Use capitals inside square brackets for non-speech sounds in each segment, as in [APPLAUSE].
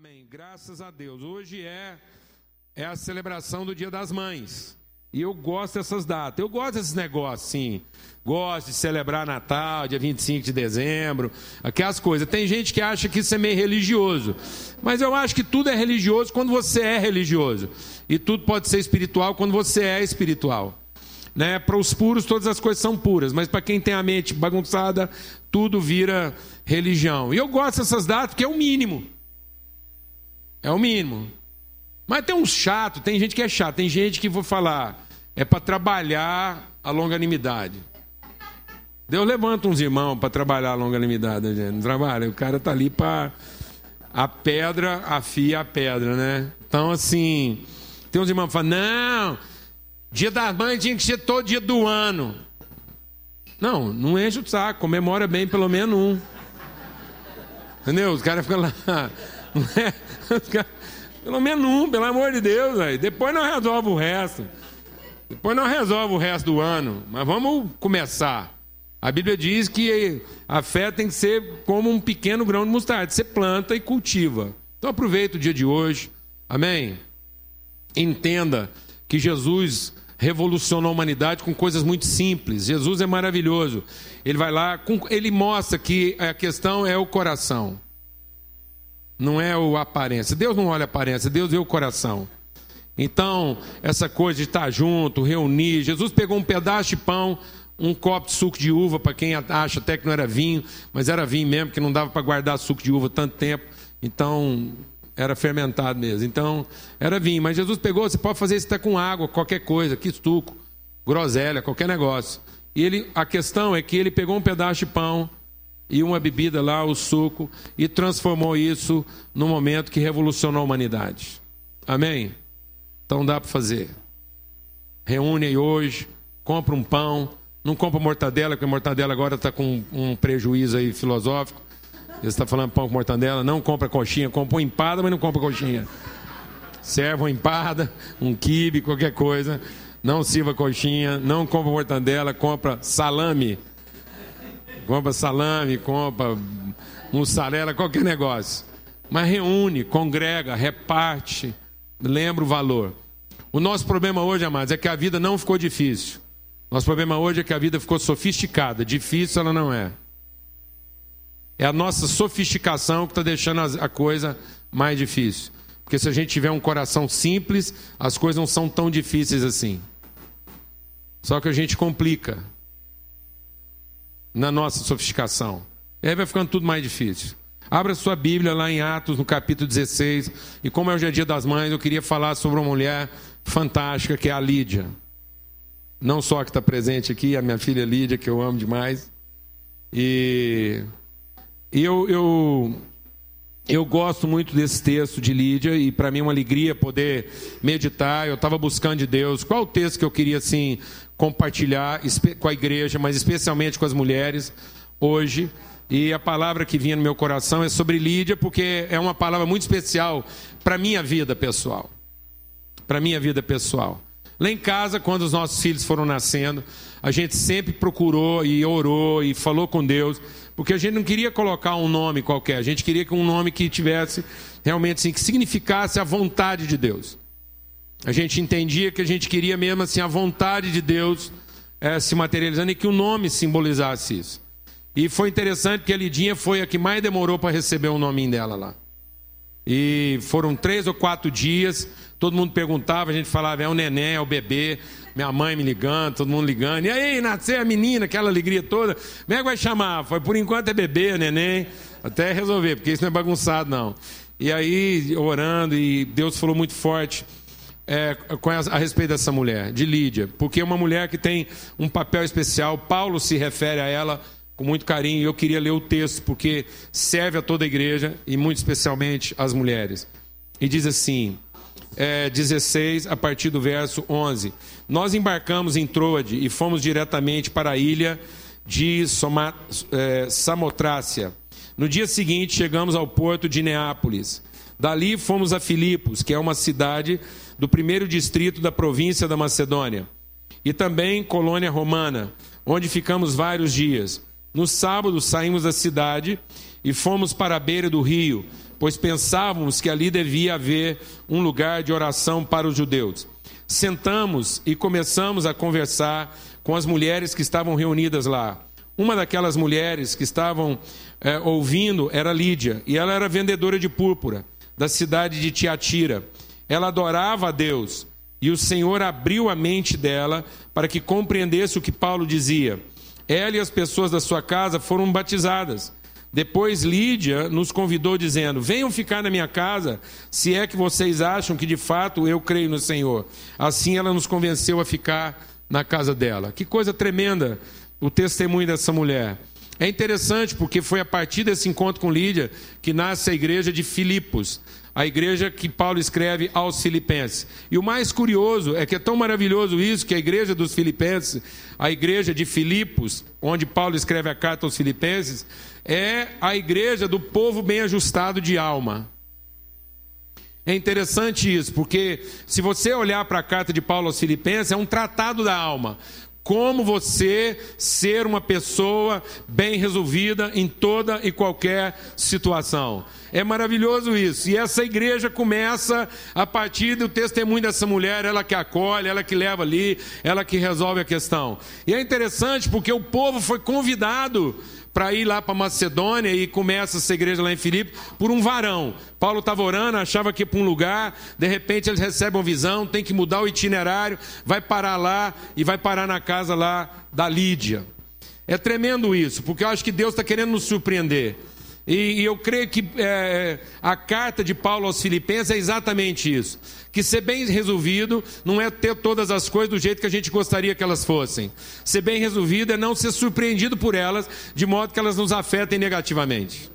Amém. Graças a Deus. Hoje é, é a celebração do Dia das Mães. E eu gosto dessas datas. Eu gosto desses negócios, sim. Gosto de celebrar Natal, dia 25 de dezembro, aquelas coisas. Tem gente que acha que isso é meio religioso. Mas eu acho que tudo é religioso quando você é religioso. E tudo pode ser espiritual quando você é espiritual. Né? Para os puros, todas as coisas são puras. Mas para quem tem a mente bagunçada, tudo vira religião. E eu gosto dessas datas porque é o mínimo. É o mínimo. Mas tem uns chato, tem gente que é chato, tem gente que vou falar, é para trabalhar a longanimidade. Deus levanta uns irmãos para trabalhar a longanimidade, gente. Não trabalha, o cara tá ali para a pedra afia a pedra, né? Então assim, tem uns irmãos que falam: "Não, Dia das Mães tinha que ser todo dia do ano". Não, não enche o saco, comemora bem pelo menos um. Entendeu? Os caras ficam lá. [LAUGHS] Não é? [LAUGHS] Pelo menos um, pelo amor de Deus. Aí. Depois nós resolve o resto. Depois nós resolve o resto do ano. Mas vamos começar. A Bíblia diz que a fé tem que ser como um pequeno grão de mostarda. Você planta e cultiva. Então aproveita o dia de hoje. Amém? Entenda que Jesus revolucionou a humanidade com coisas muito simples. Jesus é maravilhoso. Ele vai lá, ele mostra que a questão é o coração não é o aparência. Deus não olha a aparência, Deus vê o coração. Então, essa coisa de estar junto, reunir. Jesus pegou um pedaço de pão, um copo de suco de uva, para quem acha até que não era vinho, mas era vinho mesmo, que não dava para guardar suco de uva tanto tempo. Então, era fermentado mesmo. Então, era vinho. Mas Jesus pegou, você pode fazer isso até com água, qualquer coisa, que estuco, groselha, qualquer negócio. E ele, a questão é que ele pegou um pedaço de pão, e uma bebida lá, o suco, e transformou isso num momento que revolucionou a humanidade. Amém? Então dá para fazer. Reúne aí hoje, compra um pão, não compra mortadela, porque a mortadela agora está com um prejuízo aí filosófico. Você está falando pão com mortadela, não compra coxinha, compra uma empada, mas não compra coxinha. Serve uma empada, um quibe, qualquer coisa. Não sirva coxinha, não compra mortadela, compra salame compra salame, compra mussarela, qualquer negócio. Mas reúne, congrega, reparte, lembra o valor. O nosso problema hoje, amados, é que a vida não ficou difícil. Nosso problema hoje é que a vida ficou sofisticada. Difícil ela não é. É a nossa sofisticação que está deixando a coisa mais difícil. Porque se a gente tiver um coração simples, as coisas não são tão difíceis assim. Só que a gente complica na nossa sofisticação. E aí vai ficando tudo mais difícil. Abra sua Bíblia lá em Atos, no capítulo 16. E como é o dia das mães, eu queria falar sobre uma mulher fantástica que é a Lídia. Não só que está presente aqui, a minha filha Lídia, que eu amo demais. E eu, eu, eu gosto muito desse texto de Lídia, e para mim é uma alegria poder meditar. Eu estava buscando de Deus qual o texto que eu queria assim compartilhar com a igreja, mas especialmente com as mulheres hoje. E a palavra que vinha no meu coração é sobre Lídia, porque é uma palavra muito especial para a minha vida pessoal. Para a minha vida pessoal. Lá em casa, quando os nossos filhos foram nascendo, a gente sempre procurou e orou e falou com Deus, porque a gente não queria colocar um nome qualquer, a gente queria que um nome que tivesse realmente assim, que significasse a vontade de Deus. A gente entendia que a gente queria mesmo assim a vontade de Deus é, se materializando e que o nome simbolizasse isso. E foi interessante porque a Lidinha foi a que mais demorou para receber o nominho dela lá. E foram três ou quatro dias, todo mundo perguntava, a gente falava, é o neném, é o bebê, minha mãe me ligando, todo mundo ligando. E aí, nasceu a menina, aquela alegria toda. Como é que vai chamar? Foi, por enquanto é bebê, neném, até resolver, porque isso não é bagunçado, não. E aí, orando, e Deus falou muito forte é, a, a respeito dessa mulher, de Lídia, porque é uma mulher que tem um papel especial. Paulo se refere a ela com muito carinho eu queria ler o texto porque serve a toda a igreja e muito especialmente às mulheres. E diz assim, é, 16, a partir do verso 11: Nós embarcamos em Troade e fomos diretamente para a ilha de Soma, é, Samotrácia. No dia seguinte, chegamos ao porto de Neápolis. Dali fomos a Filipos, que é uma cidade do primeiro distrito da província da Macedônia, e também colônia romana, onde ficamos vários dias. No sábado saímos da cidade e fomos para a beira do rio, pois pensávamos que ali devia haver um lugar de oração para os judeus. Sentamos e começamos a conversar com as mulheres que estavam reunidas lá. Uma daquelas mulheres que estavam é, ouvindo era Lídia, e ela era vendedora de púrpura da cidade de Tiatira. Ela adorava a Deus, e o Senhor abriu a mente dela para que compreendesse o que Paulo dizia. Ela e as pessoas da sua casa foram batizadas. Depois Lídia nos convidou, dizendo: Venham ficar na minha casa, se é que vocês acham que de fato eu creio no Senhor. Assim ela nos convenceu a ficar na casa dela. Que coisa tremenda o testemunho dessa mulher. É interessante porque foi a partir desse encontro com Lídia que nasce a igreja de Filipos, a igreja que Paulo escreve aos Filipenses. E o mais curioso é que é tão maravilhoso isso que a igreja dos Filipenses, a igreja de Filipos, onde Paulo escreve a carta aos Filipenses, é a igreja do povo bem ajustado de alma. É interessante isso, porque se você olhar para a carta de Paulo aos Filipenses, é um tratado da alma. Como você ser uma pessoa bem resolvida em toda e qualquer situação. É maravilhoso isso. E essa igreja começa a partir do testemunho dessa mulher, ela que acolhe, ela que leva ali, ela que resolve a questão. E é interessante porque o povo foi convidado para ir lá para Macedônia e começa essa igreja lá em Filipe por um varão. Paulo estava orando, achava que ia para um lugar, de repente eles recebem uma visão, tem que mudar o itinerário, vai parar lá e vai parar na casa lá da Lídia. É tremendo isso, porque eu acho que Deus está querendo nos surpreender. E, e eu creio que é, a carta de Paulo aos Filipenses é exatamente isso. Que ser bem resolvido não é ter todas as coisas do jeito que a gente gostaria que elas fossem. Ser bem resolvido é não ser surpreendido por elas, de modo que elas nos afetem negativamente.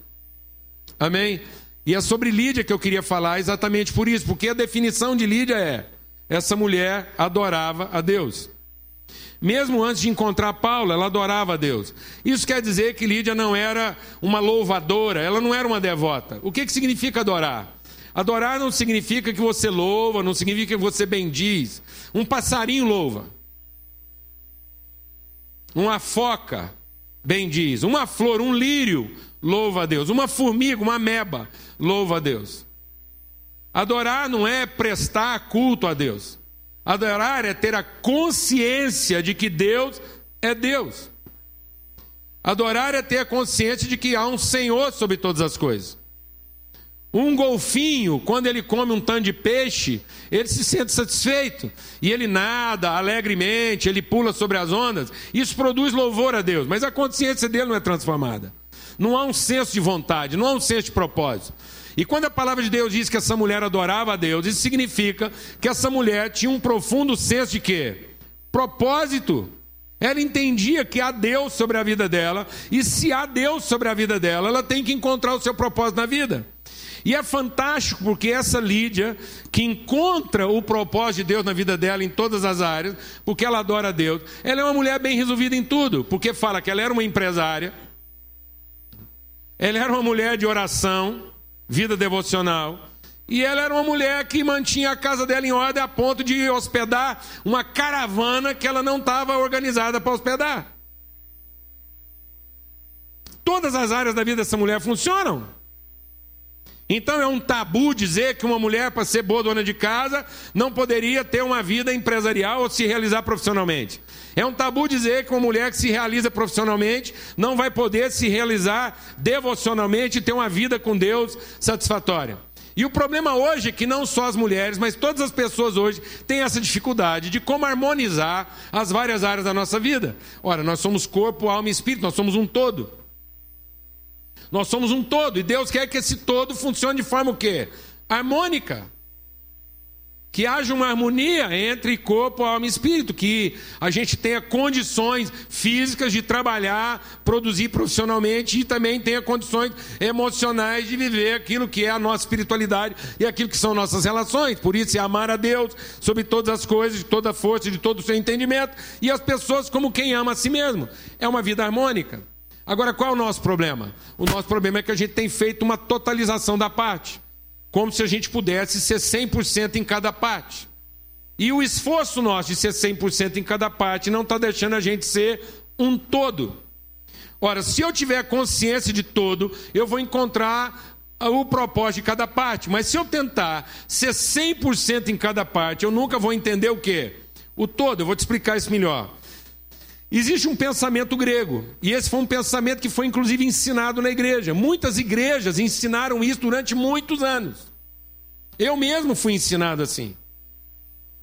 Amém? E é sobre Lídia que eu queria falar exatamente por isso, porque a definição de Lídia é: essa mulher adorava a Deus. Mesmo antes de encontrar Paulo, ela adorava a Deus. Isso quer dizer que Lídia não era uma louvadora, ela não era uma devota. O que, que significa adorar? Adorar não significa que você louva, não significa que você bendiz. Um passarinho louva. Uma foca bendiz. Uma flor, um lírio louva a Deus. Uma formiga, uma meba louva a Deus. Adorar não é prestar culto a Deus. Adorar é ter a consciência de que Deus é Deus. Adorar é ter a consciência de que há um Senhor sobre todas as coisas. Um golfinho, quando ele come um tanto de peixe, ele se sente satisfeito. E ele nada alegremente, ele pula sobre as ondas. Isso produz louvor a Deus, mas a consciência dele não é transformada. Não há um senso de vontade, não há um senso de propósito. E quando a palavra de Deus diz que essa mulher adorava a Deus, isso significa que essa mulher tinha um profundo senso de quê? Propósito. Ela entendia que há Deus sobre a vida dela, e se há Deus sobre a vida dela, ela tem que encontrar o seu propósito na vida. E é fantástico porque essa Lídia, que encontra o propósito de Deus na vida dela em todas as áreas, porque ela adora a Deus, ela é uma mulher bem resolvida em tudo, porque fala que ela era uma empresária, ela era uma mulher de oração, vida devocional. E ela era uma mulher que mantinha a casa dela em ordem a ponto de hospedar uma caravana que ela não estava organizada para hospedar. Todas as áreas da vida dessa mulher funcionam. Então é um tabu dizer que uma mulher, para ser boa dona de casa, não poderia ter uma vida empresarial ou se realizar profissionalmente. É um tabu dizer que uma mulher que se realiza profissionalmente não vai poder se realizar devocionalmente e ter uma vida com Deus satisfatória. E o problema hoje é que não só as mulheres, mas todas as pessoas hoje têm essa dificuldade de como harmonizar as várias áreas da nossa vida. Ora, nós somos corpo, alma e espírito, nós somos um todo. Nós somos um todo e Deus quer que esse todo funcione de forma o quê? Harmônica. Que haja uma harmonia entre corpo, alma e espírito, que a gente tenha condições físicas de trabalhar, produzir profissionalmente e também tenha condições emocionais de viver aquilo que é a nossa espiritualidade e aquilo que são nossas relações. Por isso é amar a Deus sobre todas as coisas, de toda a força, de todo o seu entendimento, e as pessoas como quem ama a si mesmo. É uma vida harmônica. Agora, qual é o nosso problema? O nosso problema é que a gente tem feito uma totalização da parte como se a gente pudesse ser 100% em cada parte. E o esforço nosso de ser 100% em cada parte não está deixando a gente ser um todo. Ora, se eu tiver consciência de todo, eu vou encontrar o propósito de cada parte. Mas se eu tentar ser 100% em cada parte, eu nunca vou entender o quê? O todo. Eu vou te explicar isso melhor. Existe um pensamento grego, e esse foi um pensamento que foi inclusive ensinado na igreja. Muitas igrejas ensinaram isso durante muitos anos. Eu mesmo fui ensinado assim,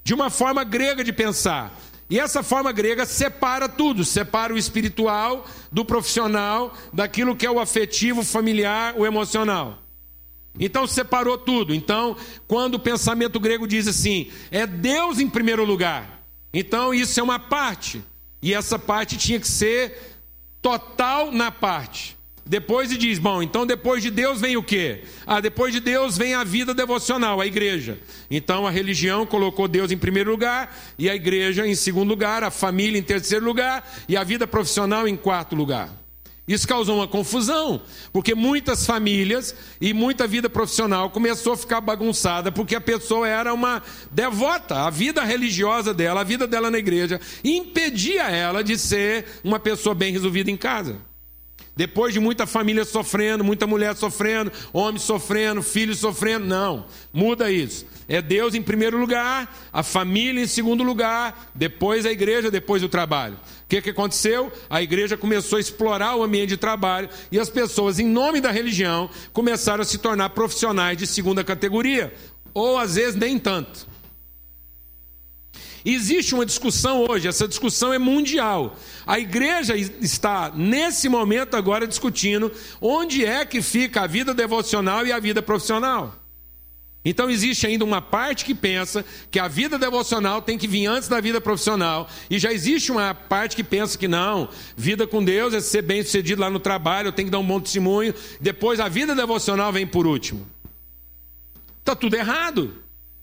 de uma forma grega de pensar. E essa forma grega separa tudo, separa o espiritual do profissional, daquilo que é o afetivo, familiar, o emocional. Então separou tudo. Então, quando o pensamento grego diz assim, é Deus em primeiro lugar. Então isso é uma parte. E essa parte tinha que ser total na parte. Depois ele diz: bom, então depois de Deus vem o quê? Ah, depois de Deus vem a vida devocional, a igreja. Então a religião colocou Deus em primeiro lugar, e a igreja em segundo lugar, a família em terceiro lugar, e a vida profissional em quarto lugar. Isso causou uma confusão, porque muitas famílias e muita vida profissional começou a ficar bagunçada, porque a pessoa era uma devota, a vida religiosa dela, a vida dela na igreja, impedia ela de ser uma pessoa bem resolvida em casa. Depois de muita família sofrendo, muita mulher sofrendo, homem sofrendo, filho sofrendo, não, muda isso. É Deus em primeiro lugar, a família em segundo lugar, depois a igreja, depois o trabalho. O que, que aconteceu? A igreja começou a explorar o ambiente de trabalho e as pessoas, em nome da religião, começaram a se tornar profissionais de segunda categoria, ou às vezes nem tanto. Existe uma discussão hoje, essa discussão é mundial. A igreja está, nesse momento, agora discutindo onde é que fica a vida devocional e a vida profissional. Então existe ainda uma parte que pensa que a vida devocional tem que vir antes da vida profissional, e já existe uma parte que pensa que não, vida com Deus é ser bem sucedido lá no trabalho, tem que dar um bom testemunho, depois a vida devocional vem por último. Está tudo errado.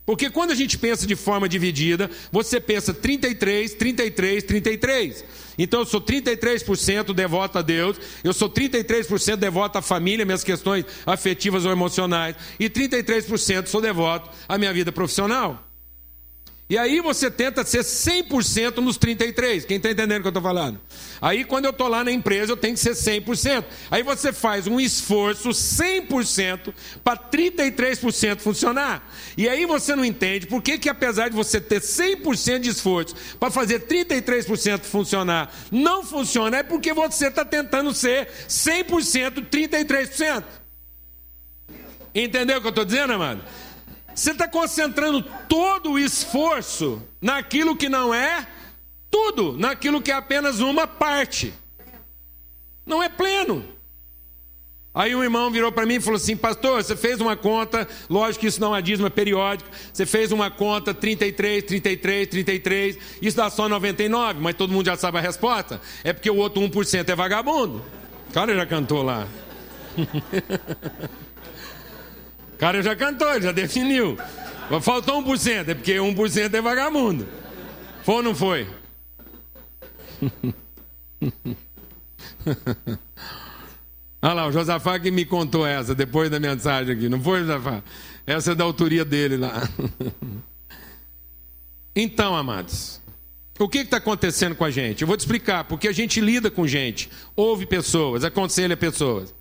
Porque quando a gente pensa de forma dividida, você pensa 33, 33, 33. Então eu sou 33% devoto a Deus, eu sou 33% devoto à família, minhas questões afetivas ou emocionais, e 33% sou devoto à minha vida profissional. E aí você tenta ser 100% nos 33. Quem está entendendo o que eu estou falando? Aí quando eu estou lá na empresa, eu tenho que ser 100%. Aí você faz um esforço 100% para 33% funcionar. E aí você não entende por que, que apesar de você ter 100% de esforço para fazer 33% funcionar, não funciona. É porque você está tentando ser 100% 33%. Entendeu o que eu estou dizendo, amado? Você está concentrando todo o esforço naquilo que não é tudo, naquilo que é apenas uma parte. Não é pleno. Aí um irmão virou para mim e falou assim: Pastor, você fez uma conta, lógico que isso não é dízimo, é periódico. Você fez uma conta 33, 33, 33, isso dá só 99, mas todo mundo já sabe a resposta. É porque o outro 1% é vagabundo. O cara já cantou lá. [LAUGHS] O cara já cantou, já definiu. Faltou 1%, é porque 1% é vagabundo. Foi ou não foi? [LAUGHS] Olha lá, o Josafá que me contou essa depois da mensagem aqui, não foi, Josafá? Essa é da autoria dele lá. [LAUGHS] Então, amados, o que está acontecendo com a gente? Eu vou te explicar, porque a gente lida com gente, ouve pessoas, aconselha pessoas.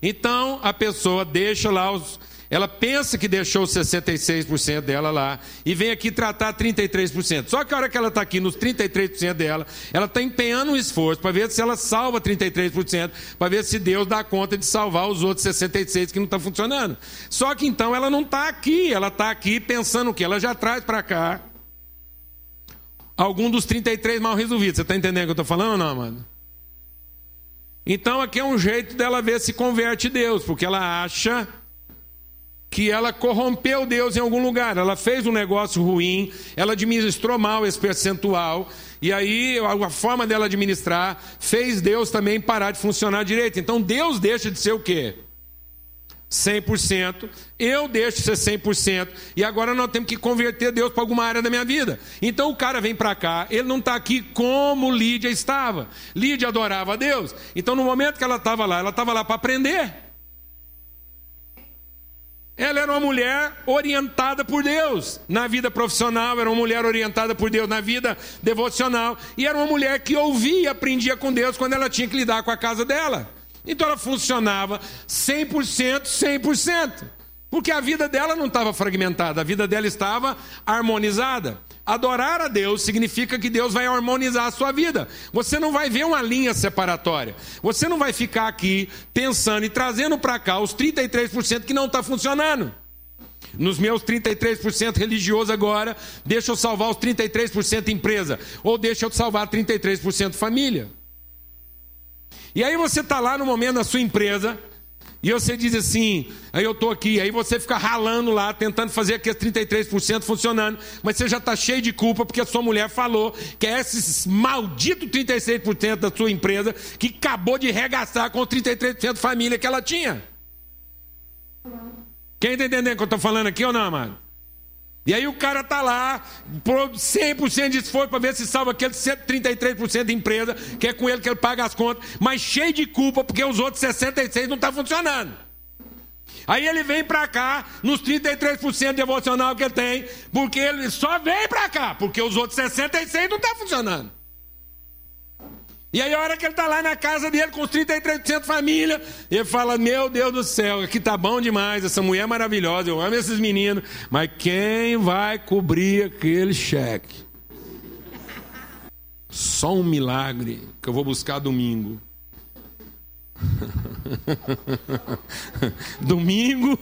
Então, a pessoa deixa lá os, ela pensa que deixou 66% dela lá e vem aqui tratar 33%. Só que a hora que ela está aqui nos 33% dela, ela está empenhando um esforço para ver se ela salva 33%, para ver se Deus dá conta de salvar os outros 66% que não estão tá funcionando. Só que então ela não está aqui, ela está aqui pensando o que? Ela já traz para cá algum dos 33 mal resolvidos. Você está entendendo o que eu estou falando ou não, mano? Então aqui é um jeito dela ver se converte Deus, porque ela acha que ela corrompeu Deus em algum lugar, ela fez um negócio ruim, ela administrou mal esse percentual, e aí a forma dela administrar fez Deus também parar de funcionar direito. Então Deus deixa de ser o quê? 100%, eu deixo de ser 100%, e agora nós temos que converter Deus para alguma área da minha vida. Então o cara vem para cá, ele não está aqui como Lídia estava. Lídia adorava a Deus, então no momento que ela estava lá, ela estava lá para aprender. Ela era uma mulher orientada por Deus na vida profissional, era uma mulher orientada por Deus na vida devocional, e era uma mulher que ouvia e aprendia com Deus quando ela tinha que lidar com a casa dela. Então ela funcionava 100%, 100%. Porque a vida dela não estava fragmentada, a vida dela estava harmonizada. Adorar a Deus significa que Deus vai harmonizar a sua vida. Você não vai ver uma linha separatória. Você não vai ficar aqui pensando e trazendo para cá os 33% que não está funcionando. Nos meus 33% religioso agora, deixa eu salvar os 33% empresa. Ou deixa eu salvar 33% família. E aí você está lá no momento da sua empresa, e você diz assim, aí eu estou aqui, aí você fica ralando lá, tentando fazer aqueles 33% funcionando, mas você já está cheio de culpa porque a sua mulher falou que é esse maldito 36% da sua empresa que acabou de regaçar com os 33% de família que ela tinha. Quem está entendendo o que eu estou falando aqui ou não, amado? E aí o cara tá lá, por 100% de esforço para ver se salva aquele 133% de empresa, que é com ele que ele paga as contas, mas cheio de culpa porque os outros 66 não tá funcionando. Aí ele vem para cá, nos 33% devocional que ele tem, porque ele só vem para cá, porque os outros 66 não tá funcionando. E aí, a hora que ele está lá na casa dele, com os 33% de família, ele fala: Meu Deus do céu, aqui tá bom demais, essa mulher é maravilhosa, eu amo esses meninos, mas quem vai cobrir aquele cheque? Só um milagre que eu vou buscar domingo. [LAUGHS] domingo.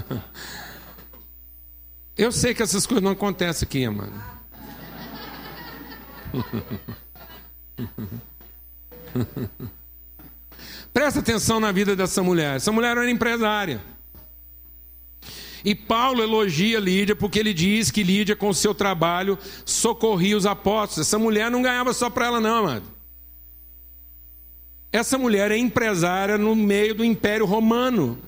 [LAUGHS] eu sei que essas coisas não acontecem aqui, mano. [LAUGHS] [LAUGHS] Presta atenção na vida dessa mulher. Essa mulher era empresária. E Paulo elogia Lídia porque ele diz que Lídia, com seu trabalho, socorria os apóstolos. Essa mulher não ganhava só para ela, não, amado. Essa mulher é empresária no meio do Império Romano.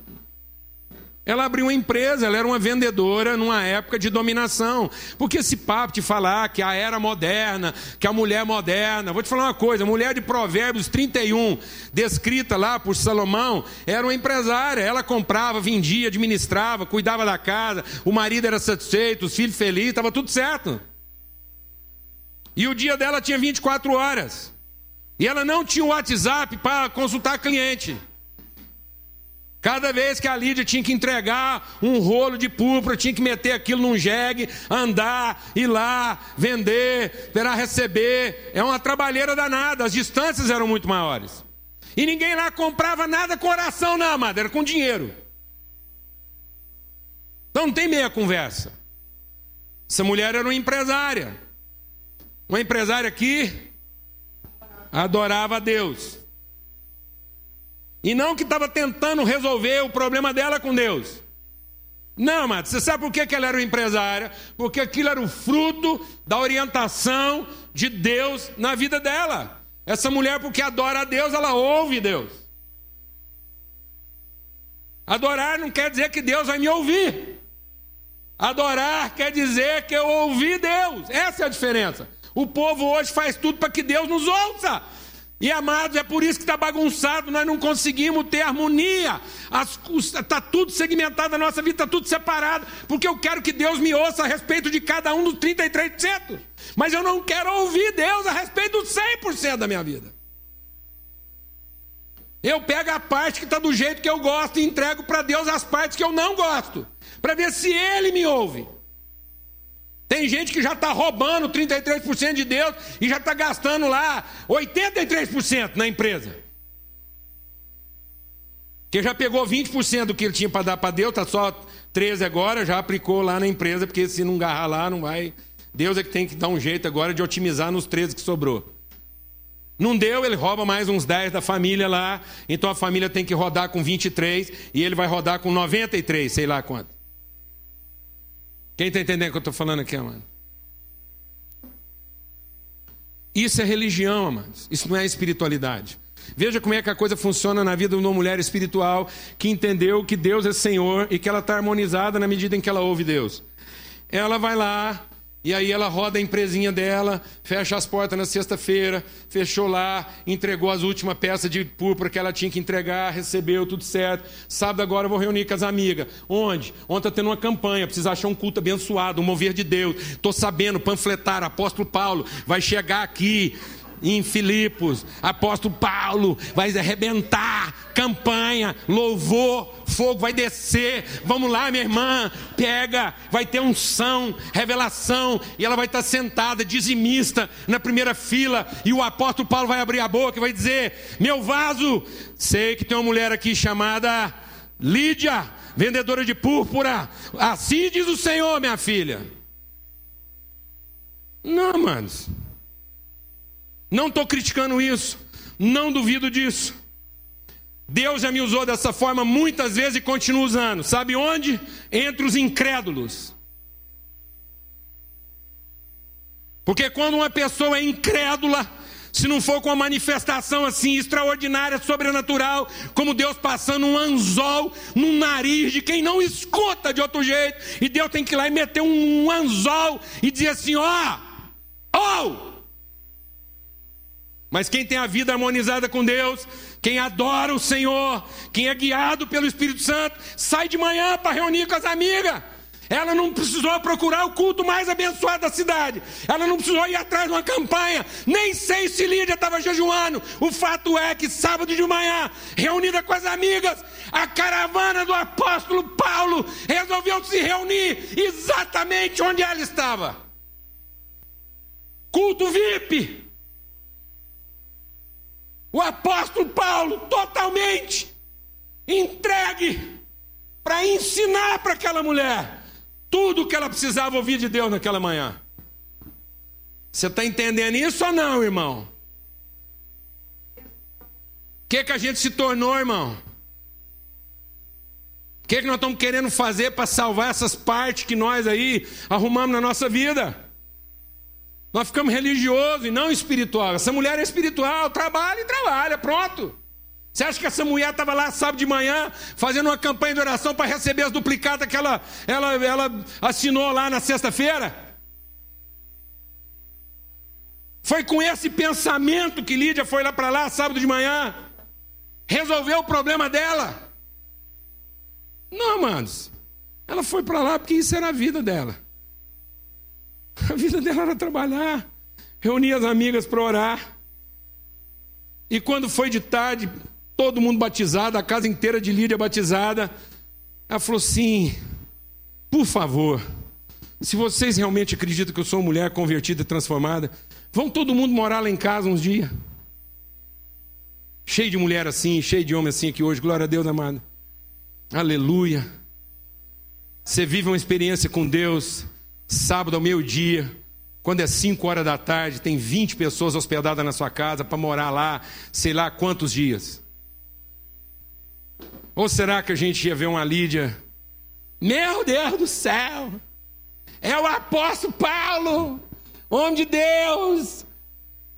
Ela abriu uma empresa, ela era uma vendedora numa época de dominação. Porque esse papo de falar que a era moderna, que a mulher moderna. Vou te falar uma coisa: a mulher de Provérbios 31, descrita lá por Salomão, era uma empresária. Ela comprava, vendia, administrava, cuidava da casa, o marido era satisfeito, os filhos felizes, estava tudo certo. E o dia dela tinha 24 horas. E ela não tinha o WhatsApp para consultar cliente. Cada vez que a Lídia tinha que entregar um rolo de púrpura, tinha que meter aquilo num jegue, andar, ir lá, vender, esperar receber. É uma trabalheira danada, as distâncias eram muito maiores. E ninguém lá comprava nada com oração, não, amado, era com dinheiro. Então não tem meia conversa. Essa mulher era uma empresária. Uma empresária que adorava a Deus. E não que estava tentando resolver o problema dela com Deus. Não, mas você sabe por que, que ela era empresária? Porque aquilo era o fruto da orientação de Deus na vida dela. Essa mulher, porque adora a Deus, ela ouve Deus. Adorar não quer dizer que Deus vai me ouvir. Adorar quer dizer que eu ouvi Deus. Essa é a diferença. O povo hoje faz tudo para que Deus nos ouça. E amados, é por isso que está bagunçado, nós não conseguimos ter harmonia. Está tudo segmentado, a nossa vida está tudo separado, porque eu quero que Deus me ouça a respeito de cada um dos 33%. Mas eu não quero ouvir Deus a respeito dos 100% da minha vida. Eu pego a parte que está do jeito que eu gosto e entrego para Deus as partes que eu não gosto, para ver se Ele me ouve. Tem gente que já está roubando 33% de Deus e já está gastando lá 83% na empresa. Que já pegou 20% do que ele tinha para dar para Deus, está só 13 agora, já aplicou lá na empresa, porque se não agarrar lá, não vai. Deus é que tem que dar um jeito agora de otimizar nos 13 que sobrou. Não deu, ele rouba mais uns 10 da família lá, então a família tem que rodar com 23 e ele vai rodar com 93, sei lá quanto. Quem está entendendo o que eu estou falando aqui, amado? Isso é religião, amados. Isso não é espiritualidade. Veja como é que a coisa funciona na vida de uma mulher espiritual que entendeu que Deus é Senhor e que ela está harmonizada na medida em que ela ouve Deus. Ela vai lá, e aí ela roda a empresinha dela, fecha as portas na sexta-feira, fechou lá, entregou as últimas peças de púrpura que ela tinha que entregar, recebeu tudo certo. Sábado agora eu vou reunir com as amigas. Onde? Ontem tendo uma campanha, precisa achar um culto abençoado, um mover de Deus. Estou sabendo, panfletar, apóstolo Paulo vai chegar aqui em Filipos, apóstolo Paulo vai arrebentar, campanha, louvor, fogo vai descer. Vamos lá, minha irmã, pega, vai ter unção, revelação, e ela vai estar sentada, dizimista, na primeira fila, e o apóstolo Paulo vai abrir a boca e vai dizer: Meu vaso, sei que tem uma mulher aqui chamada Lídia, vendedora de púrpura, assim diz o Senhor, minha filha. Não, manos. Não estou criticando isso. Não duvido disso. Deus já me usou dessa forma muitas vezes e continua usando. Sabe onde? Entre os incrédulos. Porque quando uma pessoa é incrédula, se não for com uma manifestação assim extraordinária, sobrenatural, como Deus passando um anzol no nariz de quem não escuta de outro jeito, e Deus tem que ir lá e meter um anzol e dizer assim: ó, oh, oh, mas quem tem a vida harmonizada com Deus, quem adora o Senhor, quem é guiado pelo Espírito Santo, sai de manhã para reunir com as amigas. Ela não precisou procurar o culto mais abençoado da cidade. Ela não precisou ir atrás de uma campanha. Nem sei se Lídia estava jejuando. O fato é que sábado de manhã, reunida com as amigas, a caravana do apóstolo Paulo resolveu se reunir exatamente onde ela estava. Culto VIP. O apóstolo Paulo totalmente entregue para ensinar para aquela mulher tudo o que ela precisava ouvir de Deus naquela manhã. Você está entendendo isso ou não, irmão? O que, que a gente se tornou, irmão? O que, que nós estamos querendo fazer para salvar essas partes que nós aí arrumamos na nossa vida? Nós ficamos religiosos e não espiritual. Essa mulher é espiritual, trabalha e trabalha, pronto. Você acha que essa mulher estava lá sábado de manhã fazendo uma campanha de oração para receber as duplicadas que ela, ela, ela assinou lá na sexta-feira? Foi com esse pensamento que Lídia foi lá para lá sábado de manhã, resolveu o problema dela. Não, manos, ela foi para lá porque isso era a vida dela. A vida dela era trabalhar, reunir as amigas para orar. E quando foi de tarde, todo mundo batizado, a casa inteira de Lídia batizada, ela falou assim: por favor, se vocês realmente acreditam que eu sou mulher convertida e transformada, vão todo mundo morar lá em casa uns dias. Cheio de mulher assim, cheio de homem assim aqui hoje, glória a Deus, amado. Aleluia. Você vive uma experiência com Deus sábado ao meio-dia, quando é 5 horas da tarde, tem 20 pessoas hospedadas na sua casa para morar lá, sei lá quantos dias. Ou será que a gente ia ver uma Lídia? Meu Deus do céu! É o apóstolo Paulo, homem de Deus.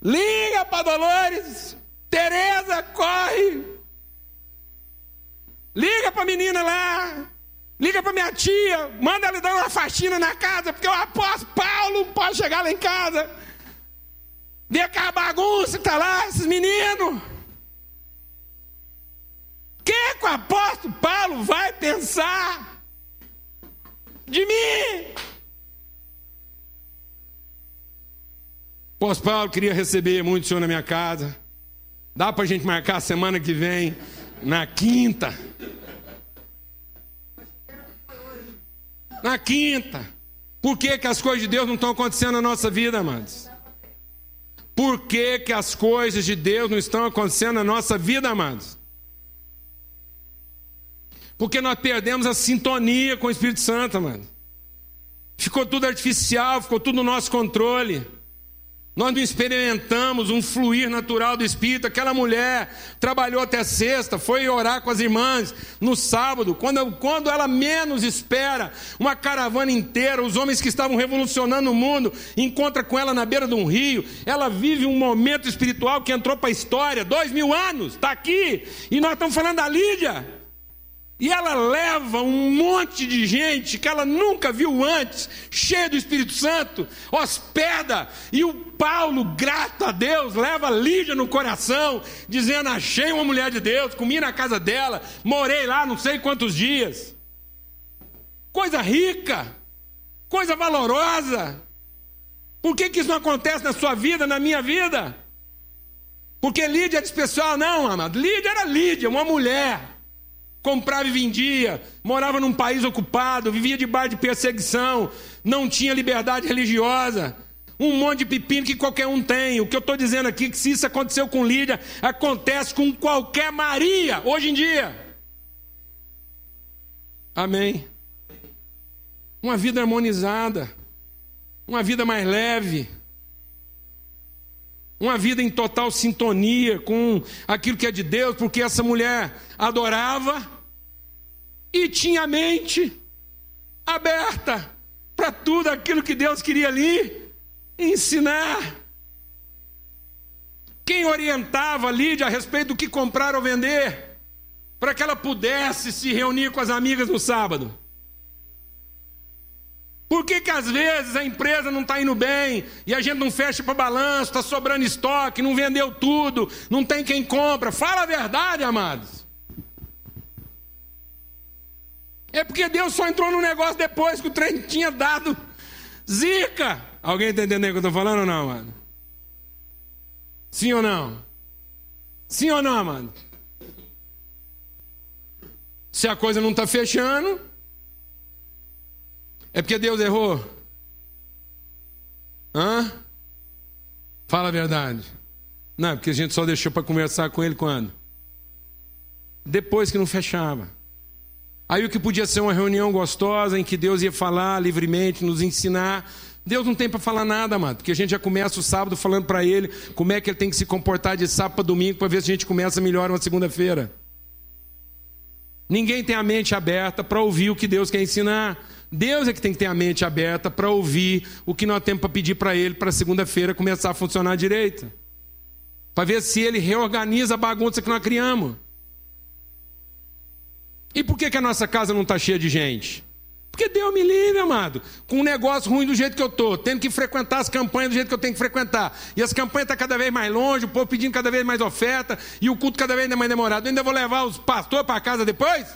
Liga para Dolores. Tereza, corre. Liga para a menina lá. Liga para minha tia, manda ela dar uma faxina na casa, porque o apóstolo Paulo pode chegar lá em casa. Vê aquela bagunça que está lá, esses meninos. O que, que o apóstolo Paulo vai pensar de mim? Apóstolo Paulo queria receber muito senhor na minha casa. Dá para a gente marcar a semana que vem, na quinta. Na quinta. Por que, que as coisas de Deus não estão acontecendo na nossa vida, amados? Por que, que as coisas de Deus não estão acontecendo na nossa vida, amados? Porque nós perdemos a sintonia com o Espírito Santo, amado. Ficou tudo artificial, ficou tudo no nosso controle. Nós não experimentamos um fluir natural do Espírito. Aquela mulher trabalhou até sexta, foi orar com as irmãs no sábado, quando, quando ela menos espera, uma caravana inteira, os homens que estavam revolucionando o mundo, encontra com ela na beira de um rio. Ela vive um momento espiritual que entrou para a história, dois mil anos, está aqui, e nós estamos falando da Lídia. E ela leva um monte de gente que ela nunca viu antes, cheia do Espírito Santo, hospeda. E o Paulo, grato a Deus, leva Lídia no coração, dizendo: Achei uma mulher de Deus, comi na casa dela, morei lá não sei quantos dias. Coisa rica, coisa valorosa. Por que, que isso não acontece na sua vida, na minha vida? Porque Lídia era especial, não, amado. Lídia era Lídia, uma mulher. Comprava e vendia, morava num país ocupado, vivia debaixo de perseguição, não tinha liberdade religiosa. Um monte de pepino que qualquer um tem. O que eu estou dizendo aqui é que se isso aconteceu com Lídia, acontece com qualquer Maria hoje em dia. Amém. Uma vida harmonizada, uma vida mais leve, uma vida em total sintonia com aquilo que é de Deus, porque essa mulher adorava e tinha mente aberta para tudo aquilo que Deus queria ali ensinar. Quem orientava Lídia a respeito do que comprar ou vender, para que ela pudesse se reunir com as amigas no sábado? Por que, que às vezes a empresa não está indo bem e a gente não fecha para balanço, está sobrando estoque, não vendeu tudo, não tem quem compra? Fala a verdade, amados. É porque Deus só entrou no negócio depois que o trem tinha dado zica. Alguém está entendendo o que eu estou falando ou não, mano? Sim ou não? Sim ou não, mano? Se a coisa não está fechando, é porque Deus errou? Hã? Fala a verdade. Não, é porque a gente só deixou para conversar com ele quando? Depois que não fechava. Aí o que podia ser uma reunião gostosa em que Deus ia falar livremente, nos ensinar. Deus não tem para falar nada, amado, porque a gente já começa o sábado falando para ele como é que ele tem que se comportar de sábado para domingo para ver se a gente começa melhor uma segunda-feira. Ninguém tem a mente aberta para ouvir o que Deus quer ensinar. Deus é que tem que ter a mente aberta para ouvir o que nós temos para pedir para Ele para segunda-feira começar a funcionar direito. Para ver se Ele reorganiza a bagunça que nós criamos. E por que, que a nossa casa não está cheia de gente? Porque Deus me livre, amado, com um negócio ruim do jeito que eu estou, tendo que frequentar as campanhas do jeito que eu tenho que frequentar. E as campanhas estão tá cada vez mais longe, o povo pedindo cada vez mais oferta, e o culto cada vez mais demorado. Eu ainda vou levar os pastores para casa depois?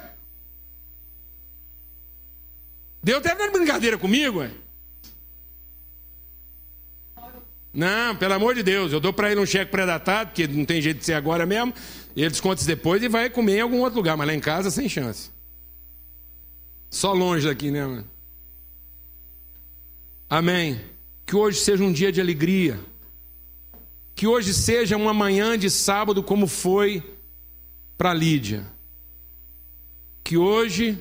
Deus deve dar brincadeira comigo, ué. Não, pelo amor de Deus, eu dou para ele um cheque pré-datado, porque não tem jeito de ser agora mesmo. Ele desconta depois e vai comer em algum outro lugar, mas lá em casa sem chance. Só longe daqui, né, mano? Amém. Que hoje seja um dia de alegria. Que hoje seja uma manhã de sábado como foi para Lídia. Que hoje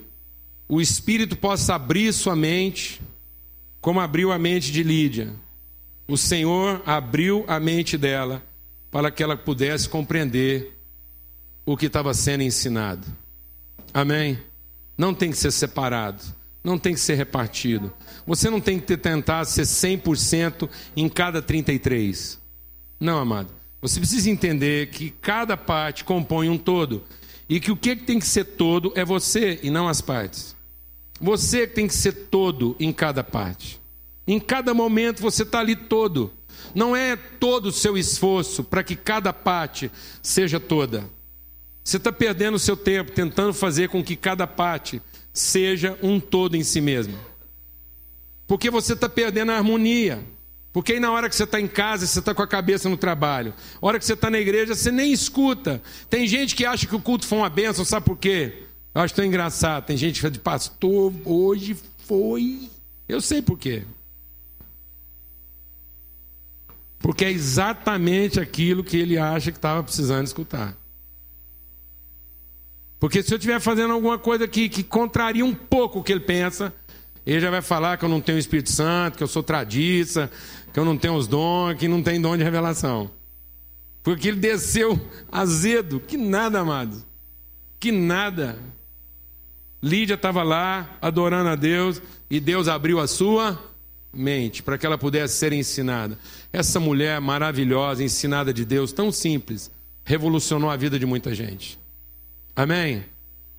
o Espírito possa abrir sua mente, como abriu a mente de Lídia. O Senhor abriu a mente dela para que ela pudesse compreender o que estava sendo ensinado. Amém? Não tem que ser separado, não tem que ser repartido. Você não tem que tentar ser 100% em cada 33. Não, amado. Você precisa entender que cada parte compõe um todo. E que o que tem que ser todo é você e não as partes. Você tem que ser todo em cada parte. Em cada momento você está ali todo. Não é todo o seu esforço para que cada parte seja toda. Você está perdendo o seu tempo tentando fazer com que cada parte seja um todo em si mesmo. Porque você está perdendo a harmonia. Porque aí na hora que você está em casa, você está com a cabeça no trabalho. Na hora que você está na igreja, você nem escuta. Tem gente que acha que o culto foi uma bênção, sabe por quê? Eu acho tão engraçado. Tem gente que fala de pastor, hoje foi. Eu sei por quê. Porque é exatamente aquilo que ele acha que estava precisando escutar. Porque se eu estiver fazendo alguma coisa que, que contraria um pouco o que ele pensa, ele já vai falar que eu não tenho Espírito Santo, que eu sou tradiça, que eu não tenho os dons, que não tem dom de revelação. Porque ele desceu azedo, que nada, amado. Que nada. Lídia estava lá adorando a Deus e Deus abriu a sua mente para que ela pudesse ser ensinada. Essa mulher maravilhosa, ensinada de Deus, tão simples, revolucionou a vida de muita gente. Amém?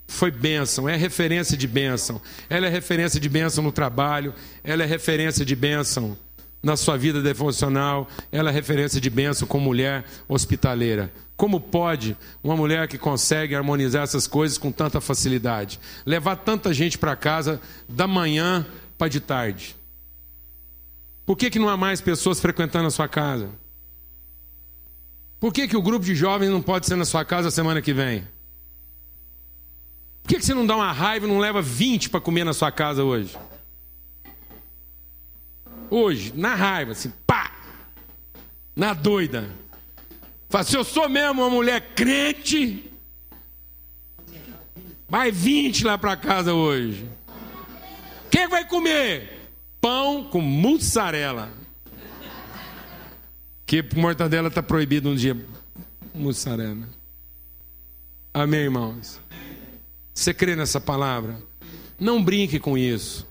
Foi bênção, é referência de bênção. Ela é referência de bênção no trabalho, ela é referência de bênção na sua vida devocional, ela é referência de bênção como mulher hospitaleira. Como pode uma mulher que consegue harmonizar essas coisas com tanta facilidade? Levar tanta gente para casa da manhã para de tarde? Por que, que não há mais pessoas frequentando a sua casa? Por que, que o grupo de jovens não pode ser na sua casa semana que vem? Por que, que você não dá uma raiva e não leva 20 para comer na sua casa hoje? Hoje, na raiva, assim, pá! Na doida. Fala, se eu sou mesmo uma mulher crente, vai 20 lá para casa hoje. Quem vai comer? Pão com mussarela. Que mortadela está proibida um dia. Mussarela. Amém, irmãos? Você crê nessa palavra? Não brinque com isso.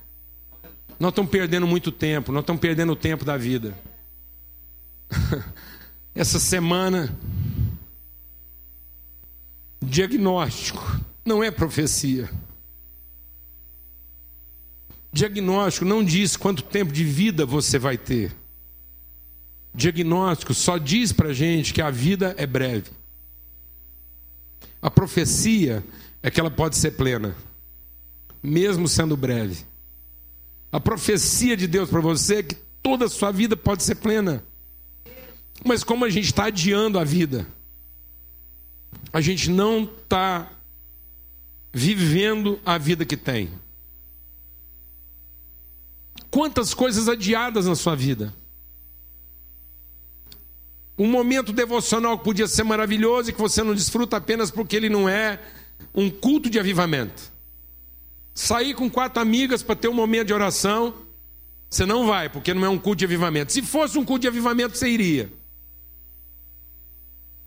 Nós estamos perdendo muito tempo, nós estamos perdendo o tempo da vida. [LAUGHS] Essa semana, diagnóstico não é profecia. Diagnóstico não diz quanto tempo de vida você vai ter. Diagnóstico só diz para gente que a vida é breve. A profecia é que ela pode ser plena, mesmo sendo breve. A profecia de Deus para você é que toda a sua vida pode ser plena. Mas como a gente está adiando a vida, a gente não está vivendo a vida que tem. Quantas coisas adiadas na sua vida? Um momento devocional que podia ser maravilhoso e que você não desfruta apenas porque ele não é um culto de avivamento. Sair com quatro amigas para ter um momento de oração, você não vai, porque não é um culto de avivamento. Se fosse um culto de avivamento, você iria.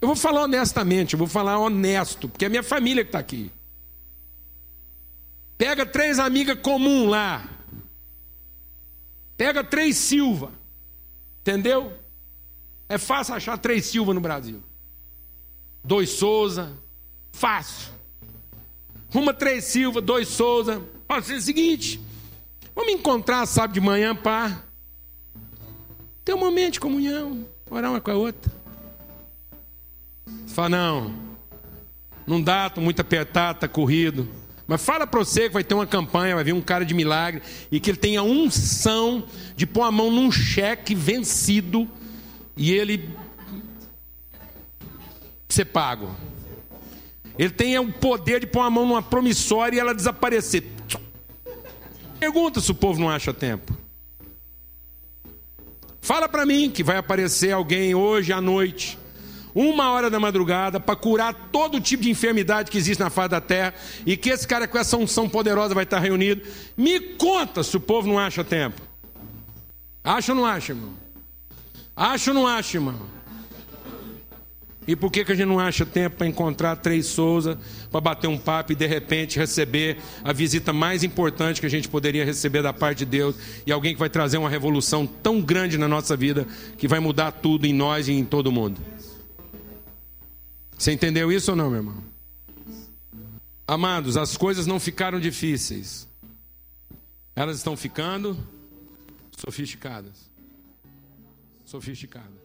Eu vou falar honestamente, eu vou falar honesto, porque é minha família que está aqui. Pega três amigas comuns lá. Pega três Silva. Entendeu? É fácil achar três Silva no Brasil. Dois Souza. Fácil. Uma três Silva, dois Souza. Pode ser o seguinte. Vamos encontrar sábado de manhã para ter um momento de comunhão. Orar uma com a outra. Fala, não. Não dá, estou muito apertado, está corrido. Mas fala para você que vai ter uma campanha, vai vir um cara de milagre e que ele tem a unção de pôr a mão num cheque vencido e ele ser pago. Ele tem o poder de pôr a mão numa promissória e ela desaparecer. Pergunta se o povo não acha tempo. Fala para mim que vai aparecer alguém hoje à noite, uma hora da madrugada, para curar todo tipo de enfermidade que existe na face da terra e que esse cara com essa unção poderosa vai estar reunido. Me conta se o povo não acha tempo. Acha ou não acha, irmão? Acha ou não acha, irmão? E por que, que a gente não acha tempo para encontrar três Souza, para bater um papo e de repente receber a visita mais importante que a gente poderia receber da parte de Deus e alguém que vai trazer uma revolução tão grande na nossa vida que vai mudar tudo em nós e em todo mundo? Você entendeu isso ou não, meu irmão? Amados, as coisas não ficaram difíceis, elas estão ficando sofisticadas sofisticadas.